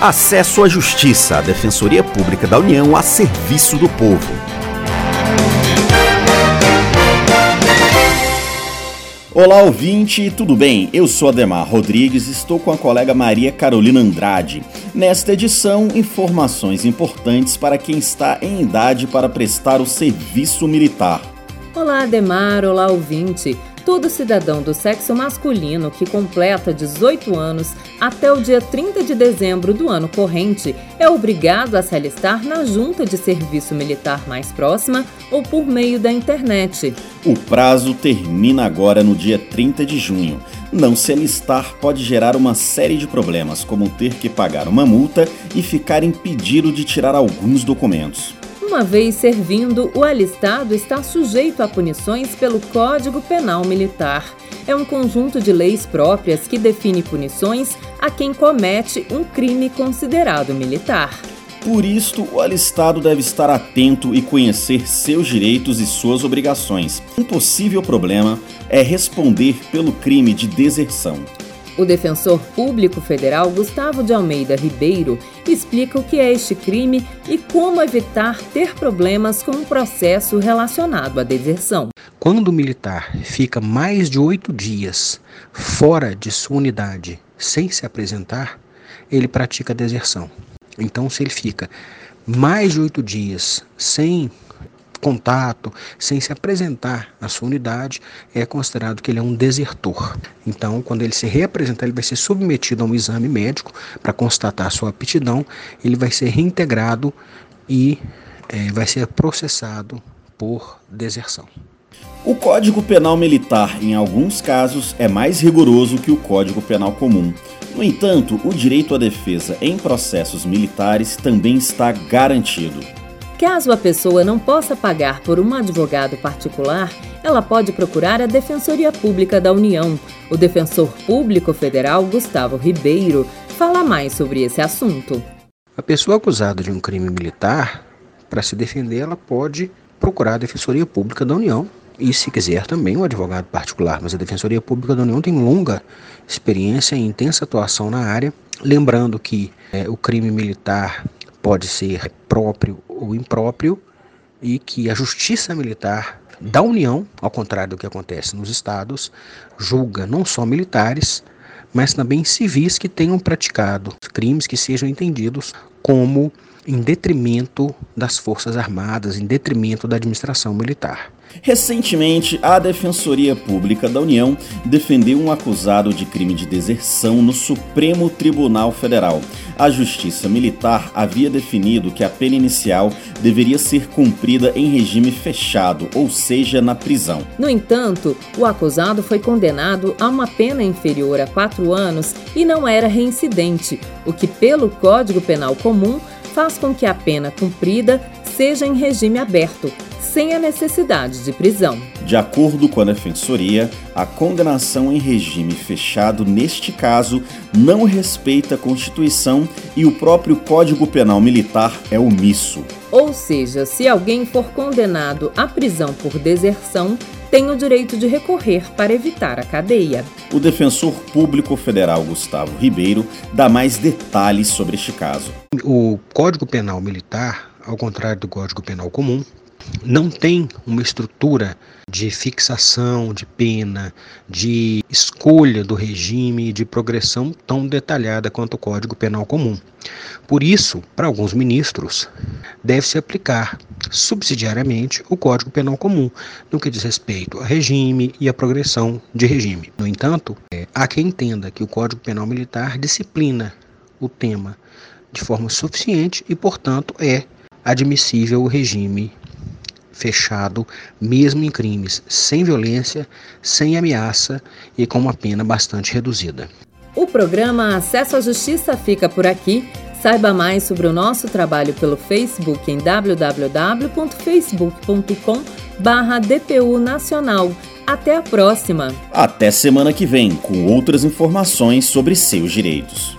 Acesso à Justiça, a Defensoria Pública da União a serviço do povo. Olá, ouvinte, tudo bem? Eu sou Ademar Rodrigues e estou com a colega Maria Carolina Andrade. Nesta edição, informações importantes para quem está em idade para prestar o serviço militar. Olá, Ademar, olá, ouvinte. Todo cidadão do sexo masculino que completa 18 anos até o dia 30 de dezembro do ano corrente é obrigado a se alistar na junta de serviço militar mais próxima ou por meio da internet. O prazo termina agora no dia 30 de junho. Não se alistar pode gerar uma série de problemas, como ter que pagar uma multa e ficar impedido de tirar alguns documentos. Uma vez servindo, o alistado está sujeito a punições pelo Código Penal Militar. É um conjunto de leis próprias que define punições a quem comete um crime considerado militar. Por isto, o alistado deve estar atento e conhecer seus direitos e suas obrigações. Um possível problema é responder pelo crime de deserção. O defensor público federal Gustavo de Almeida Ribeiro explica o que é este crime e como evitar ter problemas com o um processo relacionado à deserção. Quando o militar fica mais de oito dias fora de sua unidade sem se apresentar, ele pratica deserção. Então, se ele fica mais de oito dias sem contato, sem se apresentar na sua unidade, é considerado que ele é um desertor. Então, quando ele se reapresentar, ele vai ser submetido a um exame médico para constatar sua aptidão, ele vai ser reintegrado e é, vai ser processado por deserção. O Código Penal Militar, em alguns casos, é mais rigoroso que o Código Penal Comum. No entanto, o direito à defesa em processos militares também está garantido. Caso a pessoa não possa pagar por um advogado particular, ela pode procurar a Defensoria Pública da União. O defensor público federal Gustavo Ribeiro fala mais sobre esse assunto. A pessoa acusada de um crime militar, para se defender, ela pode procurar a Defensoria Pública da União e, se quiser, também um advogado particular. Mas a Defensoria Pública da União tem longa experiência e intensa atuação na área. Lembrando que é, o crime militar pode ser próprio ou impróprio e que a justiça militar da União, ao contrário do que acontece nos estados, julga não só militares, mas também civis que tenham praticado crimes que sejam entendidos como em detrimento das Forças Armadas, em detrimento da administração militar. Recentemente, a Defensoria Pública da União defendeu um acusado de crime de deserção no Supremo Tribunal Federal. A Justiça Militar havia definido que a pena inicial deveria ser cumprida em regime fechado, ou seja, na prisão. No entanto, o acusado foi condenado a uma pena inferior a quatro anos e não era reincidente, o que, pelo Código Penal Comum, faz com que a pena cumprida seja em regime aberto, sem a necessidade de prisão. De acordo com a Defensoria, a condenação em regime fechado, neste caso, não respeita a Constituição e o próprio Código Penal Militar é omisso. Ou seja, se alguém for condenado à prisão por deserção, tem o direito de recorrer para evitar a cadeia. O defensor público federal Gustavo Ribeiro dá mais detalhes sobre este caso. O Código Penal Militar, ao contrário do Código Penal Comum, não tem uma estrutura de fixação de pena, de escolha do regime, de progressão tão detalhada quanto o Código Penal Comum. Por isso, para alguns ministros, deve-se aplicar subsidiariamente o Código Penal Comum, no que diz respeito a regime e a progressão de regime. No entanto, é, há quem entenda que o Código Penal Militar disciplina o tema de forma suficiente e, portanto, é admissível o regime fechado, mesmo em crimes sem violência, sem ameaça e com uma pena bastante reduzida. O programa Acesso à Justiça fica por aqui. Saiba mais sobre o nosso trabalho pelo Facebook em www.facebook.com DPU Nacional. Até a próxima! Até semana que vem, com outras informações sobre seus direitos.